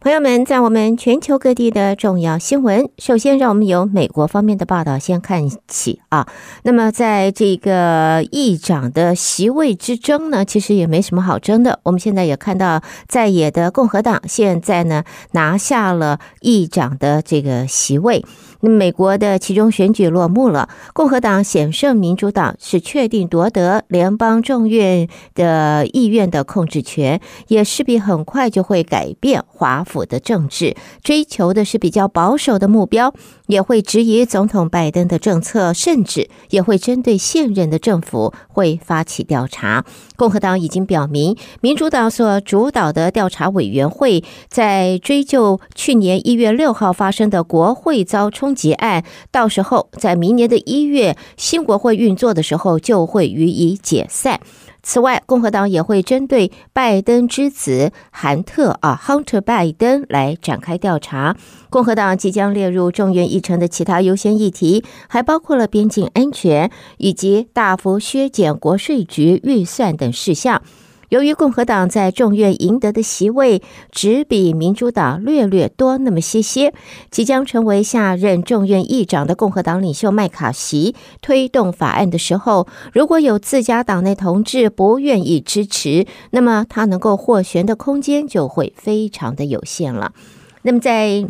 朋友们，在我们全球各地的重要新闻，首先让我们由美国方面的报道先看起啊。那么，在这个议长的席位之争呢，其实也没什么好争的。我们现在也看到，在野的共和党现在呢拿下了议长的这个席位。那美国的其中选举落幕了，共和党险胜民主党，是确定夺得联邦众院的议院的控制权，也势必很快就会改变华府的政治，追求的是比较保守的目标，也会质疑总统拜登的政策，甚至也会针对现任的政府会发起调查。共和党已经表明，民主党所主导的调查委员会在追究去年一月六号发生的国会遭冲击案，到时候在明年的一月新国会运作的时候就会予以解散。此外，共和党也会针对拜登之子韩特啊，Hunter 拜登来展开调查。共和党即将列入众院议程的其他优先议题，还包括了边境安全以及大幅削减国税局预算等事项。由于共和党在众院赢得的席位只比民主党略略多那么些些，即将成为下任众院议长的共和党领袖麦卡锡推动法案的时候，如果有自家党内同志不愿意支持，那么他能够获选的空间就会非常的有限了。那么在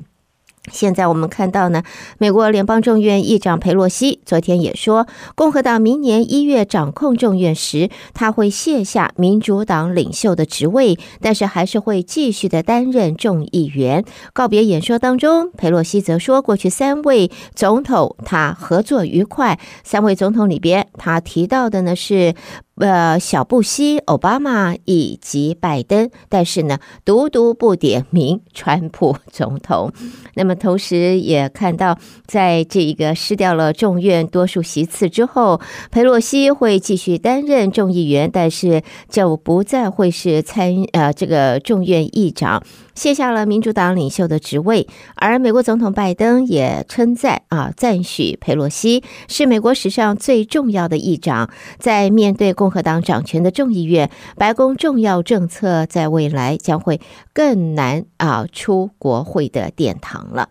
现在我们看到呢，美国联邦众院议长佩洛西昨天也说，共和党明年一月掌控众院时，他会卸下民主党领袖的职位，但是还是会继续的担任众议员。告别演说当中，佩洛西则说，过去三位总统他合作愉快。三位总统里边，他提到的呢是。呃，小布希、奥巴马以及拜登，但是呢，独独不点名川普总统。那么，同时也看到，在这一个失掉了众院多数席次之后，佩洛西会继续担任众议员，但是就不再会是参呃这个众院议长。卸下了民主党领袖的职位，而美国总统拜登也称赞啊，赞许佩洛西是美国史上最重要的议长。在面对共和党掌权的众议院，白宫重要政策在未来将会更难啊出国会的殿堂了。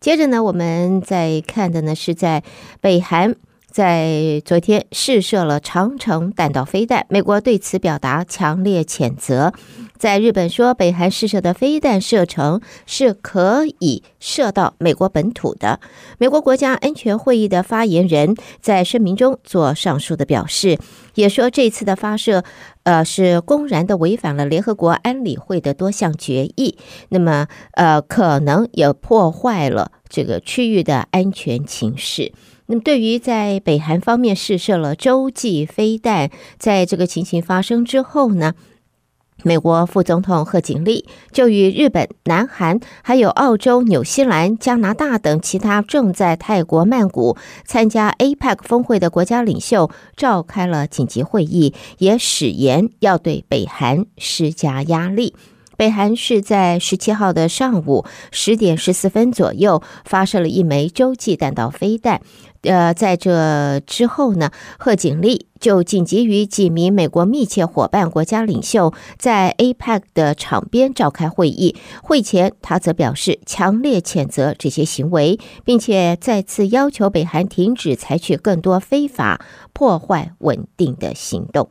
接着呢，我们在看的呢是在北韩。在昨天试射了长城弹道飞弹，美国对此表达强烈谴责。在日本说，北韩试射的飞弹射程是可以射到美国本土的。美国国家安全会议的发言人在声明中做上述的表示，也说这次的发射，呃，是公然的违反了联合国安理会的多项决议，那么，呃，可能也破坏了这个区域的安全情势。那么，对于在北韩方面试射了洲际飞弹，在这个情形发生之后呢，美国副总统贺锦丽就与日本、南韩、还有澳洲、纽西兰、加拿大等其他正在泰国曼谷参加 APEC 峰会的国家领袖召开了紧急会议，也誓言要对北韩施加压力。北韩是在十七号的上午十点十四分左右发射了一枚洲际弹道飞弹。呃，在这之后呢，贺锦丽就紧急与几名美国密切伙伴国家领袖在 APEC 的场边召开会议。会前，他则表示强烈谴责这些行为，并且再次要求北韩停止采取更多非法破坏稳定的行动。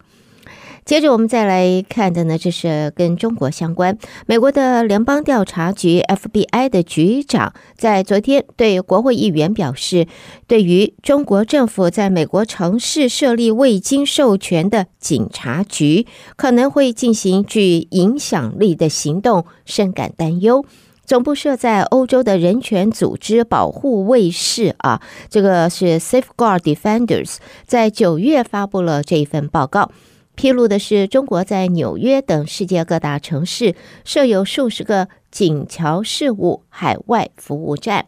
接着我们再来看的呢，这是跟中国相关。美国的联邦调查局 FBI 的局长在昨天对国会议员表示，对于中国政府在美国城市设立未经授权的警察局，可能会进行具影响力的行动，深感担忧。总部设在欧洲的人权组织保护卫士啊，这个是 Safeguard Defenders，在九月发布了这一份报告。披露的是，中国在纽约等世界各大城市设有数十个警桥事务海外服务站，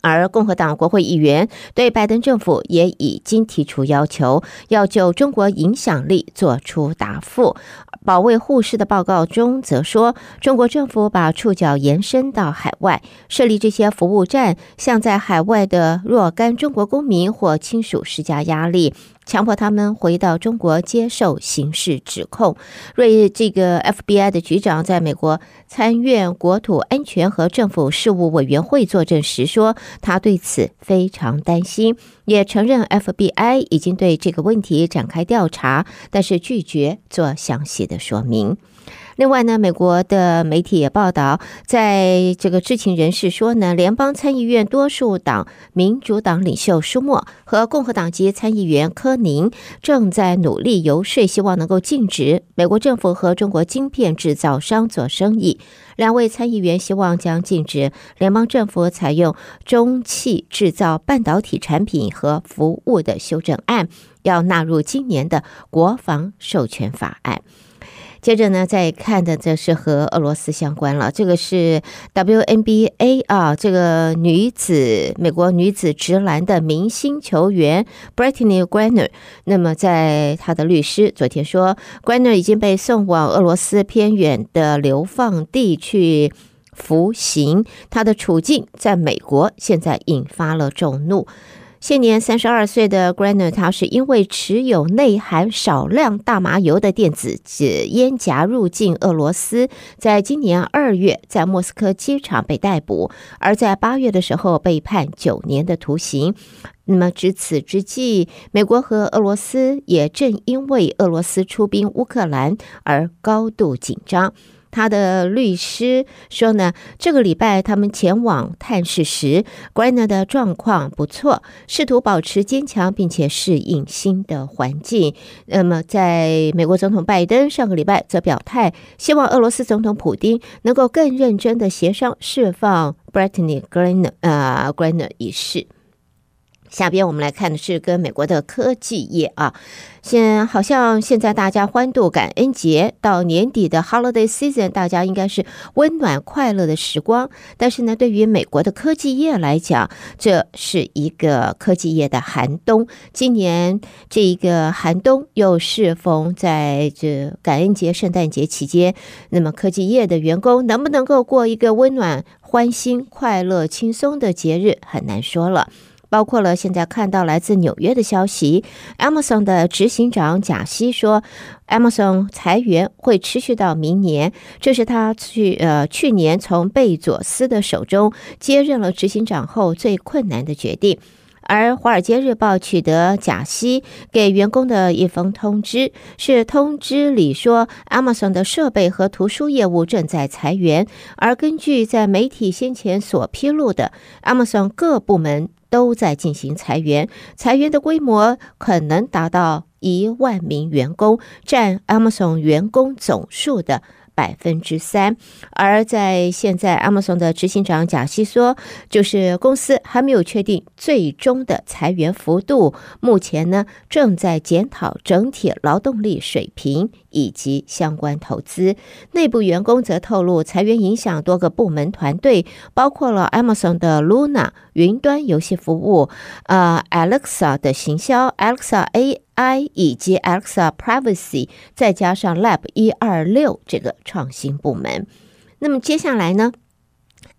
而共和党国会议员对拜登政府也已经提出要求，要就中国影响力做出答复。保卫护士的报告中则说，中国政府把触角延伸到海外，设立这些服务站，向在海外的若干中国公民或亲属施加压力。强迫他们回到中国接受刑事指控。瑞这个 FBI 的局长在美国参院国土安全和政府事务委员会作证时说，他对此非常担心，也承认 FBI 已经对这个问题展开调查，但是拒绝做详细的说明。另外呢，美国的媒体也报道，在这个知情人士说呢，联邦参议院多数党民主党领袖舒默和共和党籍参议员柯宁正在努力游说，希望能够禁止美国政府和中国晶片制造商做生意。两位参议员希望将禁止联邦政府采用中企制造半导体产品和服务的修正案，要纳入今年的国防授权法案。接着呢，再看的这是和俄罗斯相关了。这个是 WNBA 啊，这个女子美国女子直男的明星球员 Brittany Griner。那么，在她的律师昨天说，Griner 已经被送往俄罗斯偏远的流放地去服刑。她的处境在美国现在引发了众怒。现年三十二岁的 Griner，他是因为持有内含少量大麻油的电子烟夹入境俄罗斯，在今年二月在莫斯科机场被逮捕，而在八月的时候被判九年的徒刑。那么值此之际，美国和俄罗斯也正因为俄罗斯出兵乌克兰而高度紧张。他的律师说呢，这个礼拜他们前往探视时，Griner 的状况不错，试图保持坚强，并且适应新的环境。那么，在美国总统拜登上个礼拜则表态，希望俄罗斯总统普丁能够更认真的协商释放 Brittany Griner 呃 Griner 一事。下边我们来看的是跟美国的科技业啊，现好像现在大家欢度感恩节，到年底的 Holiday Season，大家应该是温暖快乐的时光。但是呢，对于美国的科技业来讲，这是一个科技业的寒冬。今年这一个寒冬又适逢在这感恩节、圣诞节期间，那么科技业的员工能不能够过一个温暖、欢欣、快乐、轻松的节日，很难说了。包括了现在看到来自纽约的消息，Amazon 的执行长贾西说，Amazon 裁员会持续到明年，这是他去呃去年从贝佐斯的手中接任了执行长后最困难的决定。而《华尔街日报》取得贾西给员工的一封通知，是通知里说，Amazon 的设备和图书业务正在裁员，而根据在媒体先前所披露的，Amazon 各部门。都在进行裁员，裁员的规模可能达到一万名员工，占 Amazon 员工总数的百分之三，而在现在，Amazon 的执行长贾西说，就是公司还没有确定最终的裁员幅度，目前呢正在检讨整体劳动力水平以及相关投资。内部员工则透露，裁员影响多个部门团队，包括了 Amazon 的 Luna 云端游戏服务，呃，Alexa 的行销，Alexa A。I 以及 Alexa Privacy，再加上 Lab 一二六这个创新部门，那么接下来呢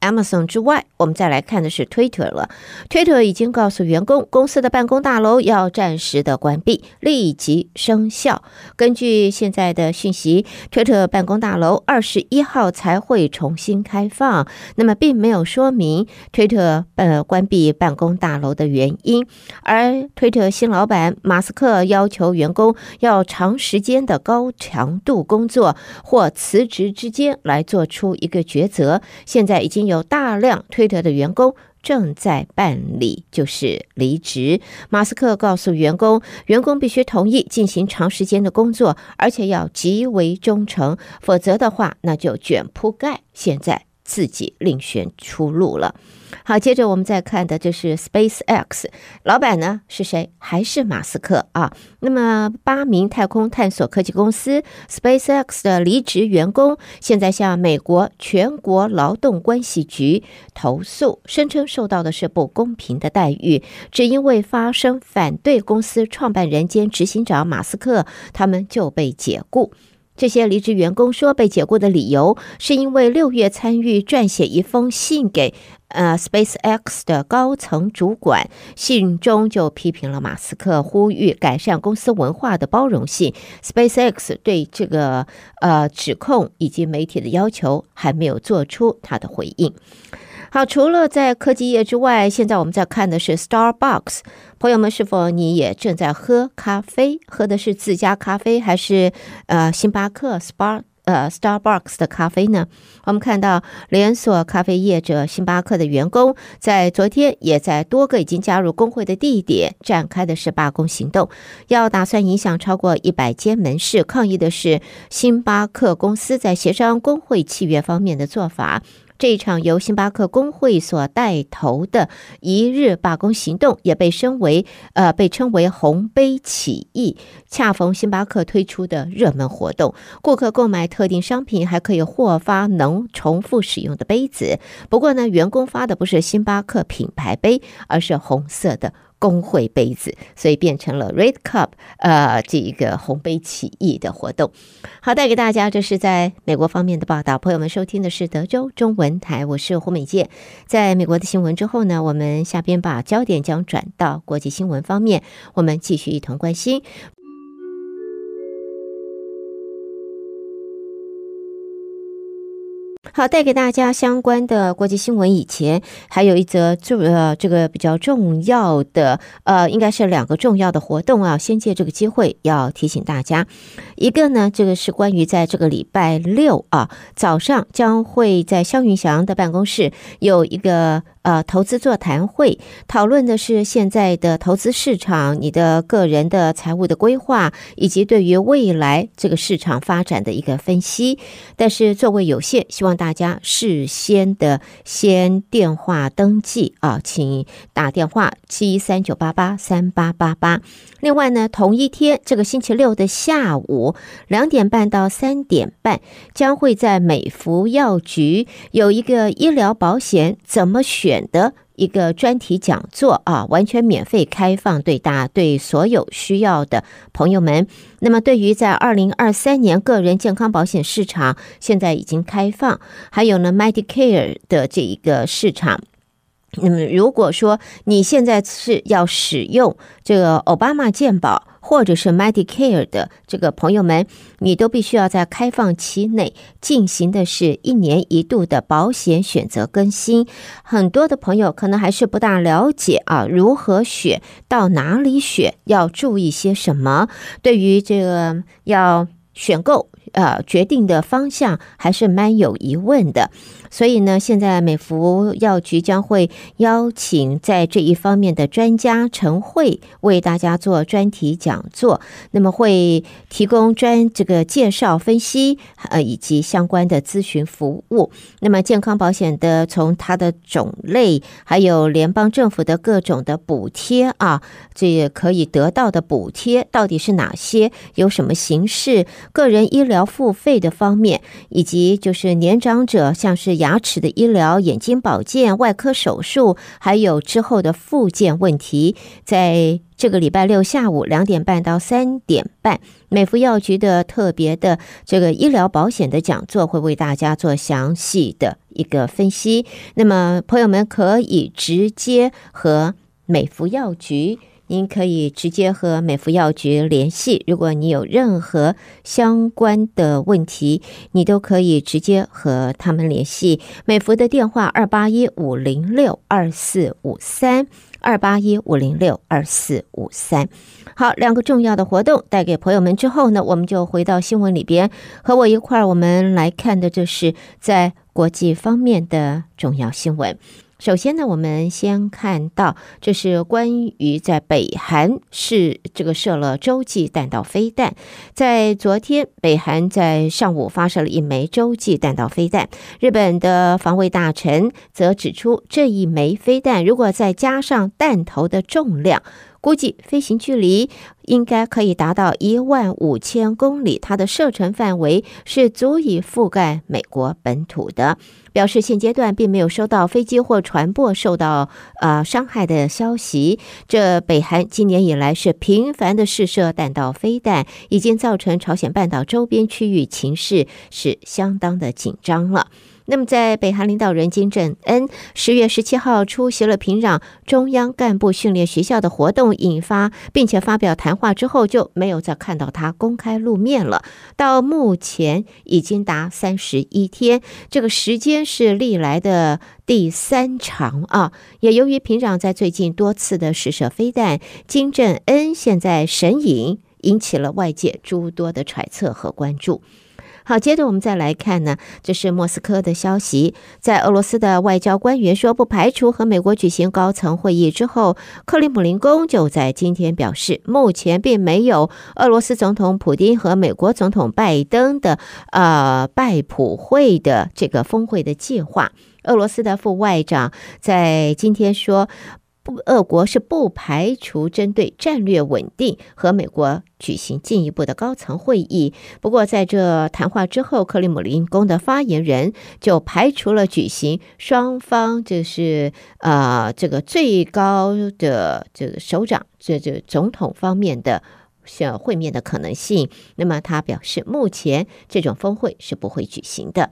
？Amazon 之外，我们再来看的是 Twitter 了。Twitter 已经告诉员工，公司的办公大楼要暂时的关闭，立即生效。根据现在的讯息，Twitter 办公大楼二十一号才会重新开放。那么，并没有说明 Twitter 呃关闭办公大楼的原因。而 Twitter 新老板马斯克要求员工要长时间的高强度工作或辞职之间来做出一个抉择。现在已经有。有大量推特的员工正在办理，就是离职。马斯克告诉员工，员工必须同意进行长时间的工作，而且要极为忠诚，否则的话，那就卷铺盖。现在自己另选出路了。好，接着我们再看的就是 SpaceX，老板呢是谁？还是马斯克啊？那么八名太空探索科技公司 SpaceX 的离职员工，现在向美国全国劳动关系局投诉，声称受到的是不公平的待遇，只因为发生反对公司创办人兼执行长马斯克，他们就被解雇。这些离职员工说，被解雇的理由是因为六月参与撰写一封信给呃 SpaceX 的高层主管，信中就批评了马斯克呼吁改善公司文化的包容性。SpaceX 对这个呃指控以及媒体的要求还没有做出他的回应。好，除了在科技业之外，现在我们在看的是 Starbucks。朋友们，是否你也正在喝咖啡？喝的是自家咖啡，还是呃星巴克 Star 呃 Starbucks 的咖啡呢？我们看到连锁咖啡业者星巴克的员工在昨天也在多个已经加入工会的地点展开的是罢工行动，要打算影响超过一百间门市，抗议的是星巴克公司在协商工会契约方面的做法。这场由星巴克工会所带头的一日罢工行动，也被称为呃被称为红杯起义。恰逢星巴克推出的热门活动，顾客购买特定商品还可以获发能重复使用的杯子。不过呢，员工发的不是星巴克品牌杯，而是红色的。工会杯子，所以变成了 Red Cup，呃，这一个红杯起义的活动。好，带给大家，这是在美国方面的报道。朋友们收听的是德州中文台，我是胡美健。在美国的新闻之后呢，我们下边把焦点将转到国际新闻方面，我们继续一同关心。好，带给大家相关的国际新闻。以前还有一则重呃，这个比较重要的呃，应该是两个重要的活动啊。先借这个机会要提醒大家，一个呢，这个是关于在这个礼拜六啊早上将会在肖云祥的办公室有一个。呃，投资座谈会讨论的是现在的投资市场，你的个人的财务的规划，以及对于未来这个市场发展的一个分析。但是座位有限，希望大家事先的先电话登记啊，请打电话七三九八八三八八八。另外呢，同一天这个星期六的下午两点半到三点半，将会在美福药局有一个医疗保险怎么选。选的一个专题讲座啊，完全免费开放对大家对所有需要的朋友们。那么，对于在二零二三年个人健康保险市场，现在已经开放，还有呢，Medicare 的这一个市场。那么，如果说你现在是要使用这个奥巴马健保，或者是 Medicare 的这个朋友们，你都必须要在开放期内进行的是一年一度的保险选择更新。很多的朋友可能还是不大了解啊，如何选，到哪里选，要注意些什么？对于这个要选购。呃，决定的方向还是蛮有疑问的，所以呢，现在美服药局将会邀请在这一方面的专家晨会，为大家做专题讲座。那么会提供专这个介绍、分析，呃，以及相关的咨询服务。那么健康保险的从它的种类，还有联邦政府的各种的补贴啊，这也可以得到的补贴到底是哪些？有什么形式？个人医疗。付费的方面，以及就是年长者，像是牙齿的医疗、眼睛保健、外科手术，还有之后的复健问题，在这个礼拜六下午两点半到三点半，美福药局的特别的这个医疗保险的讲座会为大家做详细的一个分析。那么，朋友们可以直接和美福药局。您可以直接和美福药局联系，如果你有任何相关的问题，你都可以直接和他们联系。美福的电话二八一五零六二四五三二八一五零六二四五三。好，两个重要的活动带给朋友们之后呢，我们就回到新闻里边，和我一块儿我们来看的，就是在国际方面的重要新闻。首先呢，我们先看到，这是关于在北韩是这个射了洲际弹道飞弹。在昨天，北韩在上午发射了一枚洲际弹道飞弹。日本的防卫大臣则指出，这一枚飞弹如果再加上弹头的重量，估计飞行距离应该可以达到一万五千公里，它的射程范围是足以覆盖美国本土的。表示现阶段并没有收到飞机或船舶受到呃伤害的消息。这北韩今年以来是频繁的试射弹道飞弹，已经造成朝鲜半岛周边区域情势是相当的紧张了。那么，在北韩领导人金正恩十月十七号出席了平壤中央干部训练学校的活动，引发并且发表谈话之后，就没有再看到他公开露面了。到目前已经达三十一天，这个时间是历来的第三长啊！也由于平壤在最近多次的试射飞弹，金正恩现在神隐，引起了外界诸多的揣测和关注。好，接着我们再来看呢，这是莫斯科的消息，在俄罗斯的外交官员说不排除和美国举行高层会议之后，克里姆林宫就在今天表示，目前并没有俄罗斯总统普丁和美国总统拜登的呃拜普会的这个峰会的计划。俄罗斯的副外长在今天说。不，俄国是不排除针对战略稳定和美国举行进一步的高层会议。不过，在这谈话之后，克里姆林宫的发言人就排除了举行双方就是呃这个最高的这个首长这这总统方面的。像会面的可能性，那么他表示，目前这种峰会是不会举行的。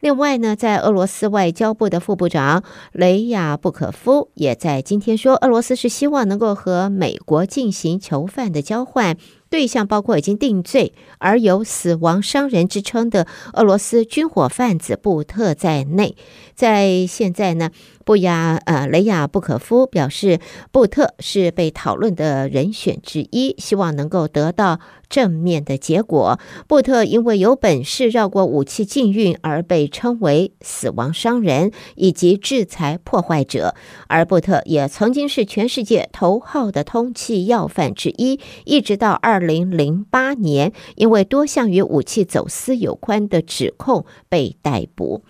另外呢，在俄罗斯外交部的副部长雷亚布可夫也在今天说，俄罗斯是希望能够和美国进行囚犯的交换。对象包括已经定罪而有“死亡商人”之称的俄罗斯军火贩子布特在内。在现在呢，布亚呃雷亚布可夫表示，布特是被讨论的人选之一，希望能够得到正面的结果。布特因为有本事绕过武器禁运而被称为“死亡商人”以及制裁破坏者，而布特也曾经是全世界头号的通气要犯之一，一直到。二零零八年，因为多项与武器走私有关的指控被逮捕。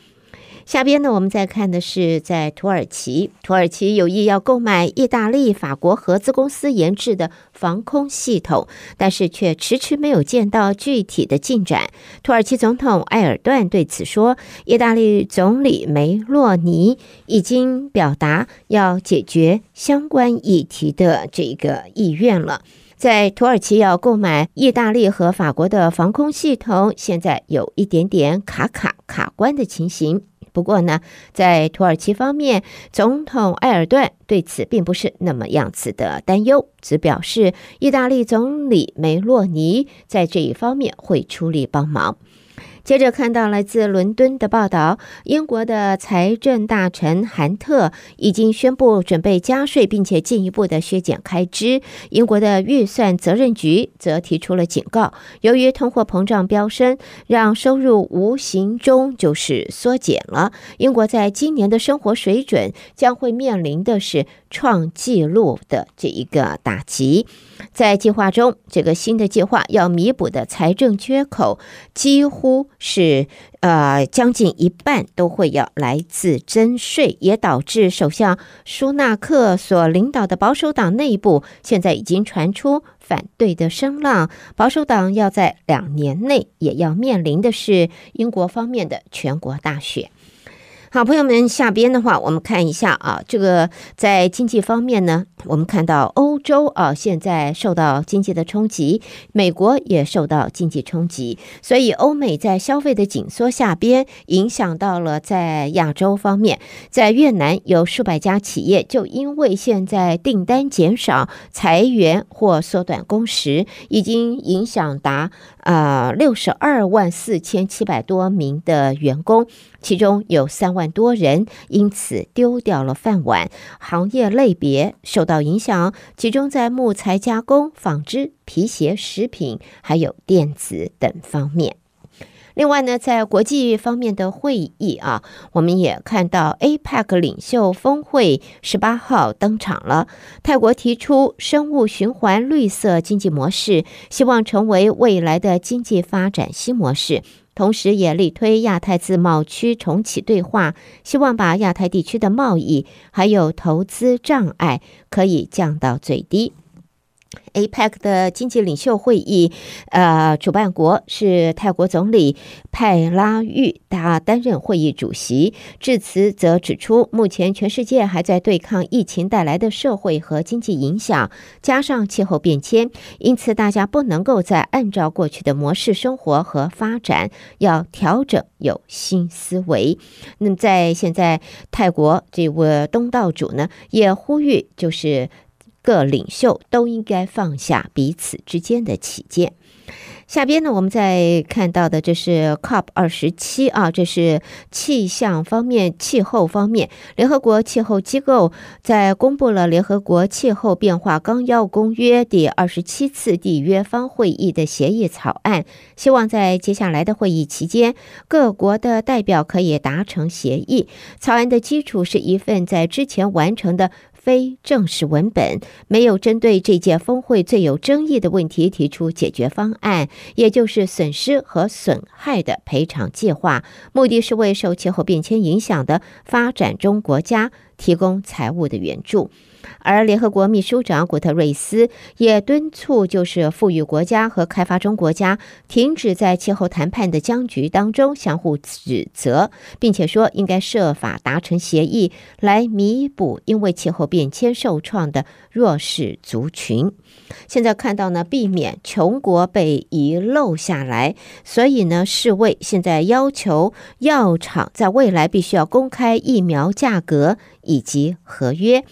下边呢，我们再看的是在土耳其，土耳其有意要购买意大利、法国合资公司研制的防空系统，但是却迟迟没有见到具体的进展。土耳其总统埃尔段对此说：“意大利总理梅洛尼已经表达要解决相关议题的这个意愿了。”在土耳其要购买意大利和法国的防空系统，现在有一点点卡卡卡关的情形。不过呢，在土耳其方面，总统埃尔顿对此并不是那么样子的担忧，只表示意大利总理梅洛尼在这一方面会出力帮忙。接着看到来自伦敦的报道，英国的财政大臣韩特已经宣布准备加税，并且进一步的削减开支。英国的预算责任局则提出了警告，由于通货膨胀飙升，让收入无形中就是缩减了。英国在今年的生活水准将会面临的是创纪录的这一个打击。在计划中，这个新的计划要弥补的财政缺口几乎。是呃，将近一半都会要来自征税，也导致首相舒纳克所领导的保守党内部现在已经传出反对的声浪。保守党要在两年内也要面临的是英国方面的全国大选。好，朋友们，下边的话，我们看一下啊，这个在经济方面呢，我们看到欧洲啊，现在受到经济的冲击，美国也受到经济冲击，所以欧美在消费的紧缩下边，影响到了在亚洲方面，在越南有数百家企业就因为现在订单减少、裁员或缩短工时，已经影响达啊六十二万四千七百多名的员工。其中有三万多人因此丢掉了饭碗，行业类别受到影响，集中在木材加工、纺织、皮鞋、食品，还有电子等方面。另外呢，在国际方面的会议啊，我们也看到 APEC 领袖峰会十八号登场了。泰国提出生物循环绿色经济模式，希望成为未来的经济发展新模式。同时，也力推亚太自贸区重启对话，希望把亚太地区的贸易还有投资障碍可以降到最低。APEC 的经济领袖会议，呃，主办国是泰国总理派拉育，他担任会议主席。致辞则指出，目前全世界还在对抗疫情带来的社会和经济影响，加上气候变迁，因此大家不能够再按照过去的模式生活和发展，要调整，有新思维。那么，在现在泰国这位东道主呢，也呼吁就是。各领袖都应该放下彼此之间的起见。下边呢，我们再看到的，这是 COP 二十七啊，这是气象方面、气候方面，联合国气候机构在公布了联合国气候变化纲要公约第二十七次缔约方会议的协议草案，希望在接下来的会议期间，各国的代表可以达成协议。草案的基础是一份在之前完成的。非正式文本没有针对这届峰会最有争议的问题提出解决方案，也就是损失和损害的赔偿计划，目的是为受气候变迁影响的发展中国家提供财务的援助。而联合国秘书长古特瑞斯也敦促，就是富裕国家和开发中国家停止在气候谈判的僵局当中相互指责，并且说应该设法达成协议，来弥补因为气候变迁受创的弱势族群。现在看到呢，避免穷国被遗漏下来，所以呢，世卫现在要求药厂在未来必须要公开疫苗价格以及合约。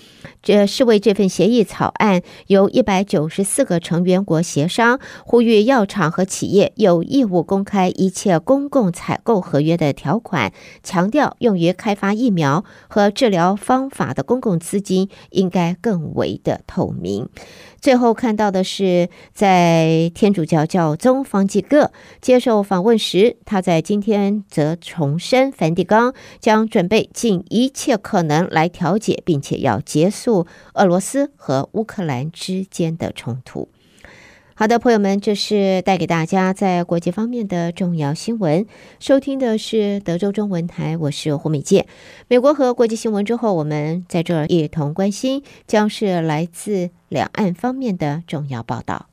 这世卫这份协议草案由一百九十四个成员国协商，呼吁药厂和企业有义务公开一切公共采购合约的条款，强调用于开发疫苗和治疗方法的公共资金应该更为的透明。最后看到的是，在天主教教宗方济各接受访问时，他在今天则重申，梵蒂冈将准备尽一切可能来调解，并且要结束俄罗斯和乌克兰之间的冲突。好的，朋友们，这是带给大家在国际方面的重要新闻。收听的是德州中文台，我是胡美健。美国和国际新闻之后，我们在这儿一同关心，将是来自两岸方面的重要报道。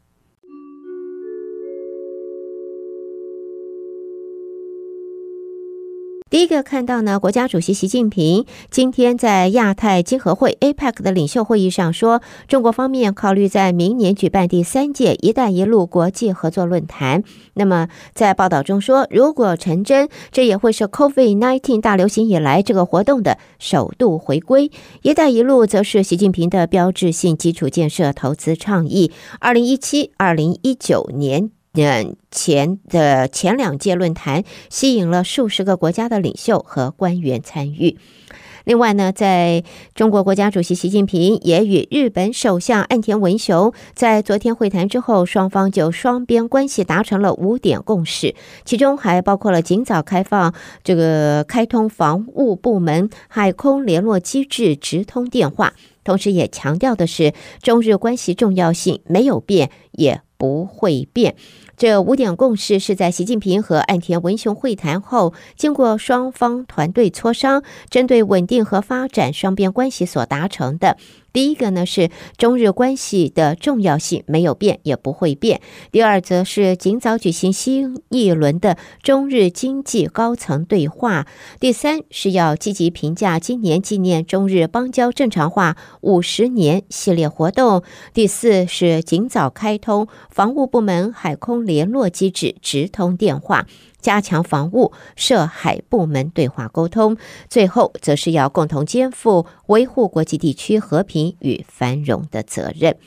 第一个看到呢，国家主席习近平今天在亚太经合会 APEC 的领袖会议上说，中国方面考虑在明年举办第三届“一带一路”国际合作论坛。那么在报道中说，如果成真，这也会是 COVID-19 大流行以来这个活动的首度回归。“一带一路”则是习近平的标志性基础建设投资倡议。二零一七、二零一九年。嗯，前的前两届论坛吸引了数十个国家的领袖和官员参与。另外呢，在中国国家主席习近平也与日本首相岸田文雄在昨天会谈之后，双方就双边关系达成了五点共识，其中还包括了尽早开放这个开通防务部门海空联络机制直通电话，同时也强调的是中日关系重要性没有变，也不会变。这五点共识是在习近平和岸田文雄会谈后，经过双方团队磋商，针对稳定和发展双边关系所达成的。第一个呢是中日关系的重要性没有变，也不会变。第二则是尽早举行新一轮的中日经济高层对话。第三是要积极评价今年纪念中日邦交正常化五十年系列活动。第四是尽早开通防务部门海空联络机制直通电话。加强防务涉海部门对话沟通，最后则是要共同肩负维护国际地区和平与繁荣的责任。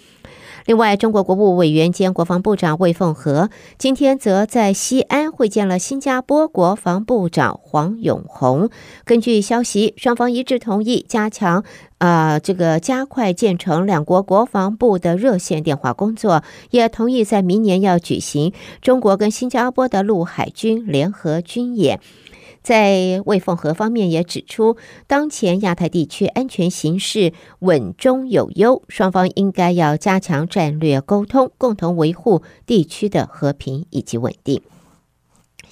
另外，中国国务委员兼国防部长魏凤和今天则在西安会见了新加坡国防部长黄永红。根据消息，双方一致同意加强啊、呃，这个加快建成两国国防部的热线电话工作，也同意在明年要举行中国跟新加坡的陆海军联合军演。在魏凤和方面也指出，当前亚太地区安全形势稳中有优，双方应该要加强战略沟通，共同维护地区的和平以及稳定。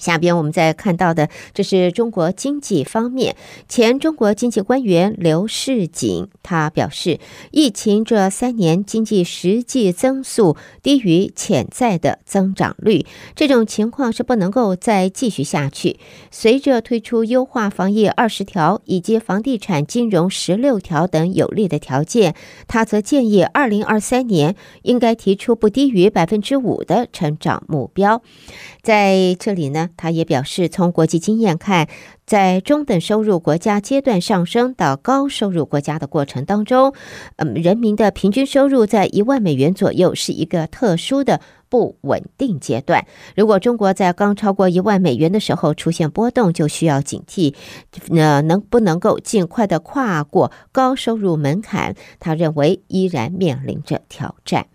下边我们再看到的，这是中国经济方面，前中国经济官员刘世锦他表示，疫情这三年经济实际增速低于潜在的增长率，这种情况是不能够再继续下去。随着推出优化防疫二十条以及房地产金融十六条等有利的条件，他则建议二零二三年应该提出不低于百分之五的成长目标。在这里呢，他也表示，从国际经验看，在中等收入国家阶段上升到高收入国家的过程当中，嗯，人民的平均收入在一万美元左右是一个特殊的不稳定阶段。如果中国在刚超过一万美元的时候出现波动，就需要警惕，那能不能够尽快的跨过高收入门槛？他认为依然面临着挑战。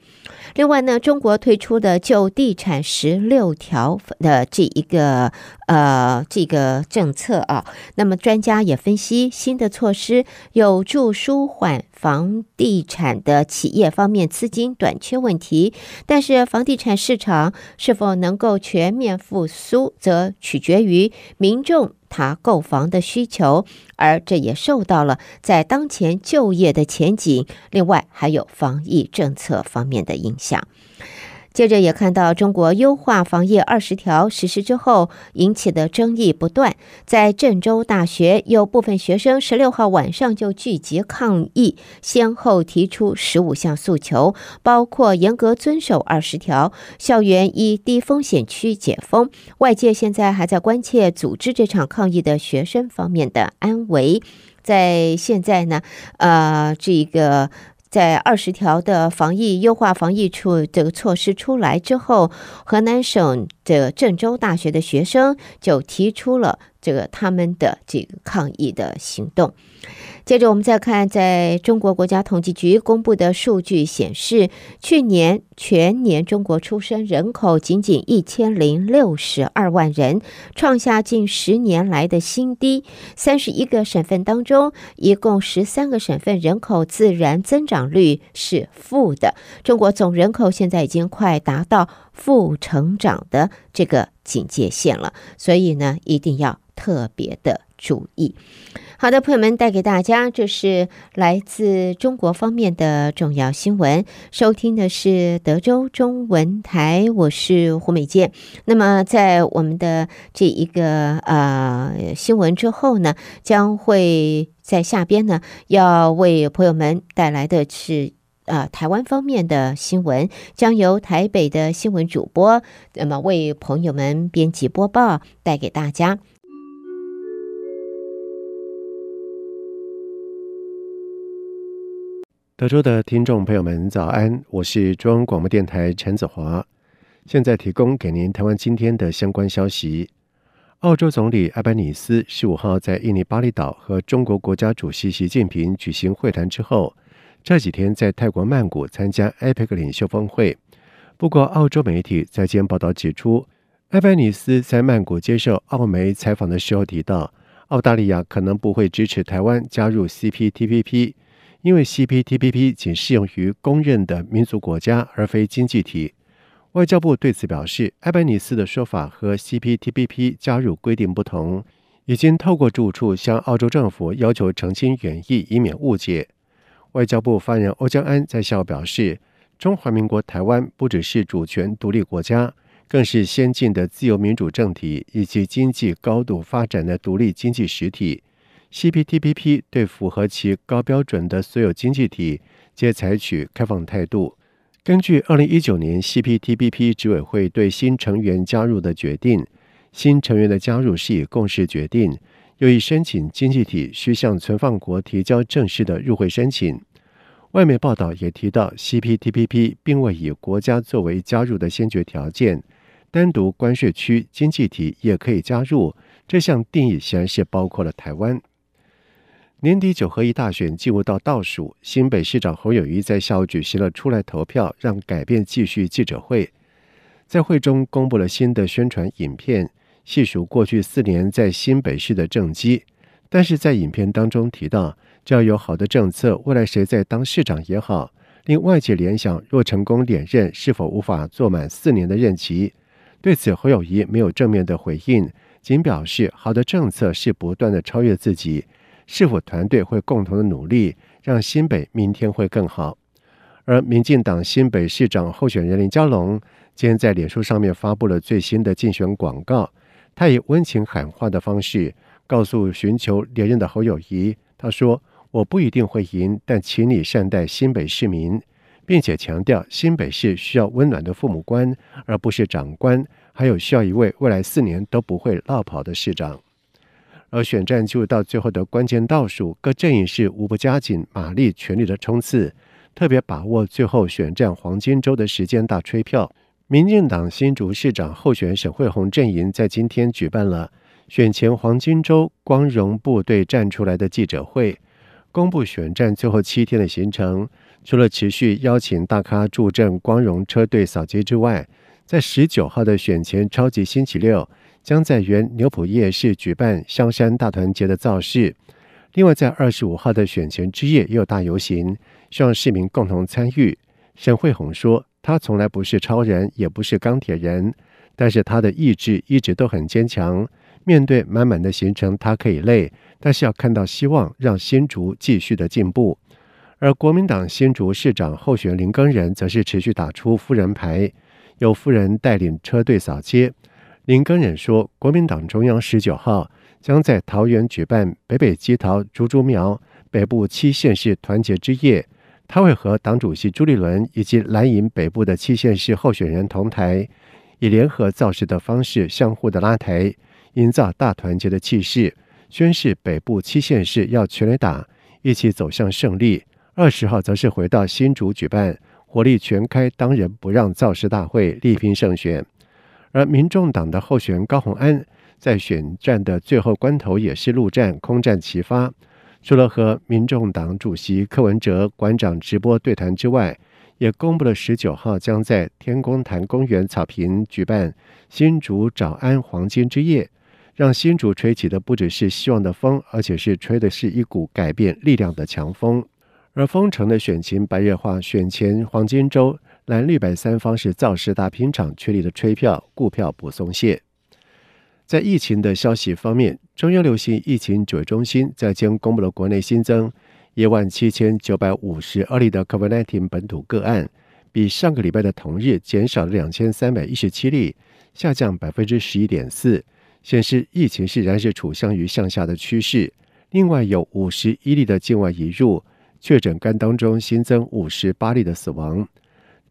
另外呢，中国推出的就地产十六条的这一个呃这个政策啊，那么专家也分析，新的措施有助舒缓房地产的企业方面资金短缺问题，但是房地产市场是否能够全面复苏，则取决于民众。他购房的需求，而这也受到了在当前就业的前景，另外还有防疫政策方面的影响。接着也看到中国优化防疫二十条实施之后引起的争议不断，在郑州大学有部分学生十六号晚上就聚集抗议，先后提出十五项诉求，包括严格遵守二十条、校园以低风险区解封。外界现在还在关切组织这场抗议的学生方面的安危。在现在呢，呃，这个。在二十条的防疫优化防疫处这个措施出来之后，河南省的郑州大学的学生就提出了这个他们的这个抗议的行动。接着我们再看，在中国国家统计局公布的数据显示，去年全年中国出生人口仅仅一千零六十二万人，创下近十年来的新低。三十一个省份当中，一共十三个省份人口自然增长率是负的。中国总人口现在已经快达到负成长的这个警戒线了，所以呢，一定要特别的主意。好的，朋友们，带给大家这是来自中国方面的重要新闻。收听的是德州中文台，我是胡美健。那么，在我们的这一个呃新闻之后呢，将会在下边呢要为朋友们带来的是呃台湾方面的新闻，将由台北的新闻主播那么为朋友们编辑播报，带给大家。德州的听众朋友们，早安！我是中央广播电台陈子华，现在提供给您台湾今天的相关消息。澳洲总理艾班尼斯十五号在印尼巴厘岛和中国国家主席习近平举行会谈之后，这几天在泰国曼谷参加 APEC 领袖峰会。不过，澳洲媒体在今天报道指出，艾班尼斯在曼谷接受澳媒采访的时候提到，澳大利亚可能不会支持台湾加入 CPTPP。因为 CPTPP 仅适用于公认的民族国家，而非经济体。外交部对此表示，艾班尼斯的说法和 CPTPP 加入规定不同，已经透过住处向澳洲政府要求澄清原意，以免误解。外交部发言人欧江安在下午表示，中华民国台湾不只是主权独立国家，更是先进的自由民主政体以及经济高度发展的独立经济实体。CPTPP 对符合其高标准的所有经济体皆采取开放态度。根据二零一九年 CPTPP 执委会对新成员加入的决定，新成员的加入是以共识决定，又以申请经济体需向存放国提交正式的入会申请。外媒报道也提到，CPTPP 并未以国家作为加入的先决条件，单独关税区经济体也可以加入。这项定义显然是包括了台湾。年底九合一大选进入到倒数，新北市长侯友谊在下午举行了出来投票，让改变继续记者会，在会中公布了新的宣传影片，细数过去四年在新北市的政绩。但是在影片当中提到，只要有好的政策，未来谁在当市长也好，令外界联想若成功连任，是否无法做满四年的任期？对此，侯友谊没有正面的回应，仅表示好的政策是不断的超越自己，是否团队会共同的努力，让新北明天会更好。而民进党新北市长候选人林佳龙今天在脸书上面发布了最新的竞选广告，他以温情喊话的方式告诉寻求连任的侯友谊，他说：“我不一定会赢，但请你善待新北市民，并且强调新北市需要温暖的父母官，而不是长官，还有需要一位未来四年都不会落跑的市长。”而选战进入到最后的关键倒数，各阵营是无不加紧马力，全力的冲刺。特别把握最后选战黄金周的时间大吹票，民进党新竹市长候选沈慧红阵营在今天举办了选前黄金周光荣部队站出来的记者会，公布选战最后七天的行程。除了持续邀请大咖助阵光荣车队扫街之外，在十九号的选前超级星期六，将在原牛埔夜市举办香山大团结的造势。另外，在二十五号的选前之夜也有大游行。希望市民共同参与。沈慧虹说：“他从来不是超人，也不是钢铁人，但是他的意志一直都很坚强。面对满满的行程，他可以累，但是要看到希望，让新竹继续的进步。”而国民党新竹市长候选林耕仁则是持续打出夫人牌，由夫人带领车队扫街。林根忍说：“国民党中央十九号将在桃园举办北北基桃竹竹苗北部七县市团结之夜。”他会和党主席朱立伦以及蓝营北部的七县市候选人同台，以联合造势的方式相互的拉抬，营造大团结的气势，宣示北部七县市要全力打，一起走向胜利。二十号则是回到新竹举办火力全开当仁不让造势大会，力拼胜选。而民众党的候选人高虹安在选战的最后关头也是陆战空战齐发。除了和民众党主席柯文哲馆长直播对谈之外，也公布了十九号将在天宫坛公园草坪举办新竹早安黄金之夜，让新竹吹起的不只是希望的风，而且是吹的是一股改变力量的强风。而丰城的选情白热化，选前黄金周蓝绿白三方是造势大拼场，确立的吹票，顾票不松懈。在疫情的消息方面，中央流行疫情指挥中心在今公布了国内新增一万七千九百五十二例的 COVID-19 本土个案，比上个礼拜的同日减少了两千三百一十七例，下降百分之十一点四，显示疫情仍然是处向于向下的趋势。另外有五十一例的境外移入确诊肝当中，新增五十八例的死亡。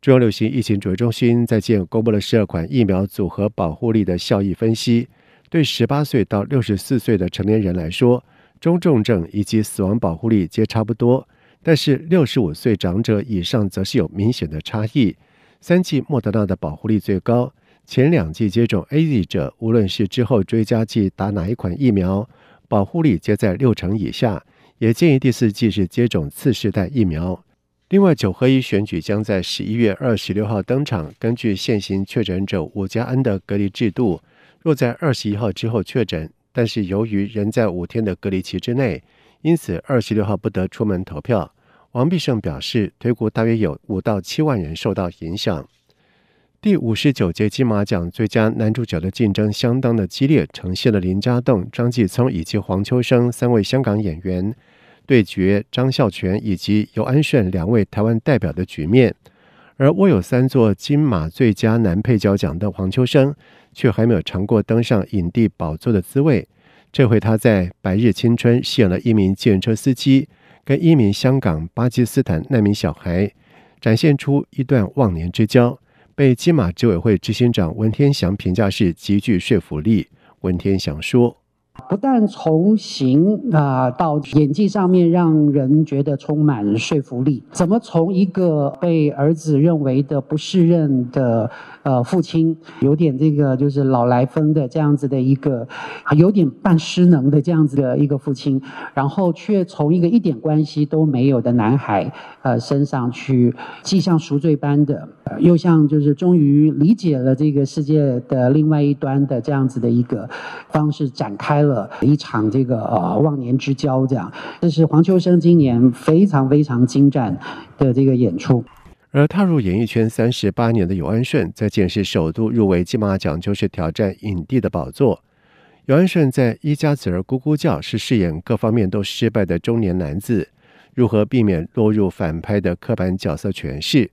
中央流行疫情指挥中心在今公布了十二款疫苗组合保护力的效益分析。对十八岁到六十四岁的成年人来说，中重症以及死亡保护力皆差不多，但是六十五岁长者以上则是有明显的差异。三剂莫德纳的保护力最高，前两剂接种 AZ 者，无论是之后追加剂打哪一款疫苗，保护力皆在六成以下。也建议第四剂是接种次世代疫苗。另外，九合一选举将在十一月二十六号登场，根据现行确诊者五加 N 的隔离制度。若在二十一号之后确诊，但是由于仍在五天的隔离期之内，因此二十六号不得出门投票。王必胜表示，推估大约有五到七万人受到影响。第五十九届金马奖最佳男主角的竞争相当的激烈，呈现了林家栋、张继聪以及黄秋生三位香港演员对决张孝全以及尤安顺两位台湾代表的局面。而握有三座金马最佳男配角奖的黄秋生，却还没有尝过登上影帝宝座的滋味。这回他在《白日青春》饰演了一名计程车司机，跟一名香港巴基斯坦难民小孩，展现出一段忘年之交，被金马执委会执行长文天祥评价是极具说服力。文天祥说。不但从形啊到演技上面让人觉得充满说服力，怎么从一个被儿子认为的不适任的呃父亲，有点这个就是老来风的这样子的一个，有点半失能的这样子的一个父亲，然后却从一个一点关系都没有的男孩呃身上去，既像赎罪般的，又像就是终于理解了这个世界的另外一端的这样子的一个方式展开了。一场这个呃忘年之交，这样，这是黄秋生今年非常非常精湛的这个演出。而踏入演艺圈三十八年的游安顺，在检视首度入围金马奖就是挑战影帝的宝座。游安顺在《一家子儿咕咕叫》是饰演各方面都失败的中年男子，如何避免落入反派的刻板角色诠释？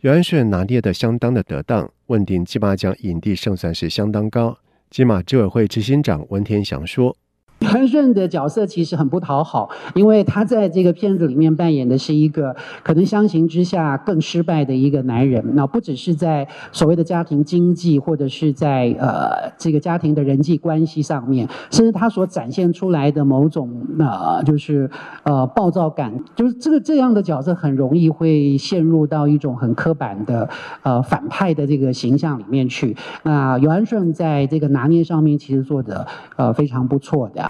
游安顺拿捏的相当的得当，问鼎金马奖影帝胜算是相当高。金马执委会执行长温天祥说。袁顺的角色其实很不讨好，因为他在这个片子里面扮演的是一个可能相形之下更失败的一个男人。那不只是在所谓的家庭经济，或者是在呃这个家庭的人际关系上面，甚至他所展现出来的某种呃就是呃暴躁感，就是这个这样的角色很容易会陷入到一种很刻板的呃反派的这个形象里面去。那袁安顺在这个拿捏上面其实做得呃非常不错的。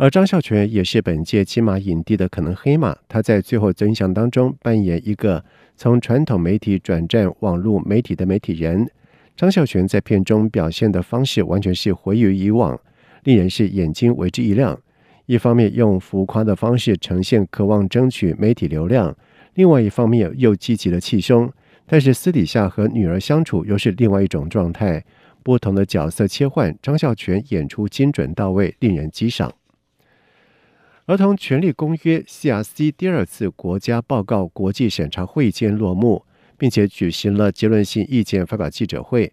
而张孝全也是本届金马影帝的可能黑马。他在《最后真相》当中扮演一个从传统媒体转战网络媒体的媒体人。张孝全在片中表现的方式完全是回于以往，令人是眼睛为之一亮。一方面用浮夸的方式呈现渴望争取媒体流量，另外一方面又积极的气胸。但是私底下和女儿相处又是另外一种状态。不同的角色切换，张孝全演出精准到位，令人激赏。儿童权利公约 （CRC） 第二次国家报告国际审查会见落幕，并且举行了结论性意见发表记者会。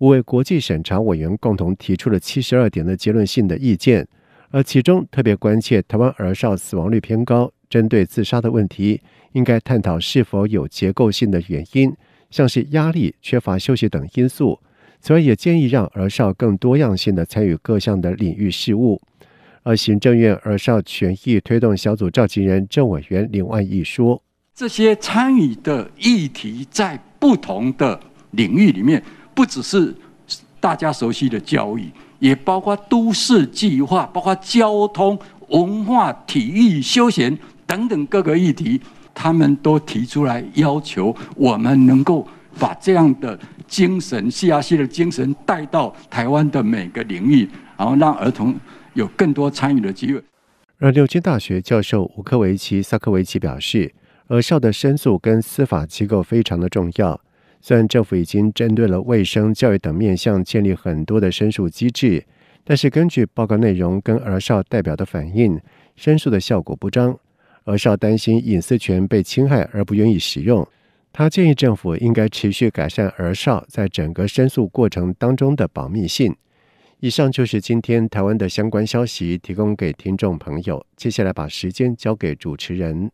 五位国际审查委员共同提出了七十二点的结论性的意见，而其中特别关切台湾儿少死亡率偏高，针对自杀的问题，应该探讨是否有结构性的原因，像是压力、缺乏休息等因素。此外，也建议让儿少更多样性的参与各项的领域事务。而行政院儿少权益推动小组召集人郑委员林万亿说：“这些参与的议题在不同的领域里面，不只是大家熟悉的教育，也包括都市计划、包括交通、文化、体育、休闲等等各个议题，他们都提出来要求我们能够把这样的精神、CRC 的精神带到台湾的每个领域，然后让儿童。”有更多参与的机会。而牛津大学教授吴科维奇·萨科维奇表示，儿少的申诉跟司法机构非常的重要。虽然政府已经针对了卫生、教育等面向建立很多的申诉机制，但是根据报告内容跟儿少代表的反应，申诉的效果不彰。儿少担心隐私权被侵害而不愿意使用。他建议政府应该持续改善儿少在整个申诉过程当中的保密性。以上就是今天台湾的相关消息，提供给听众朋友。接下来把时间交给主持人。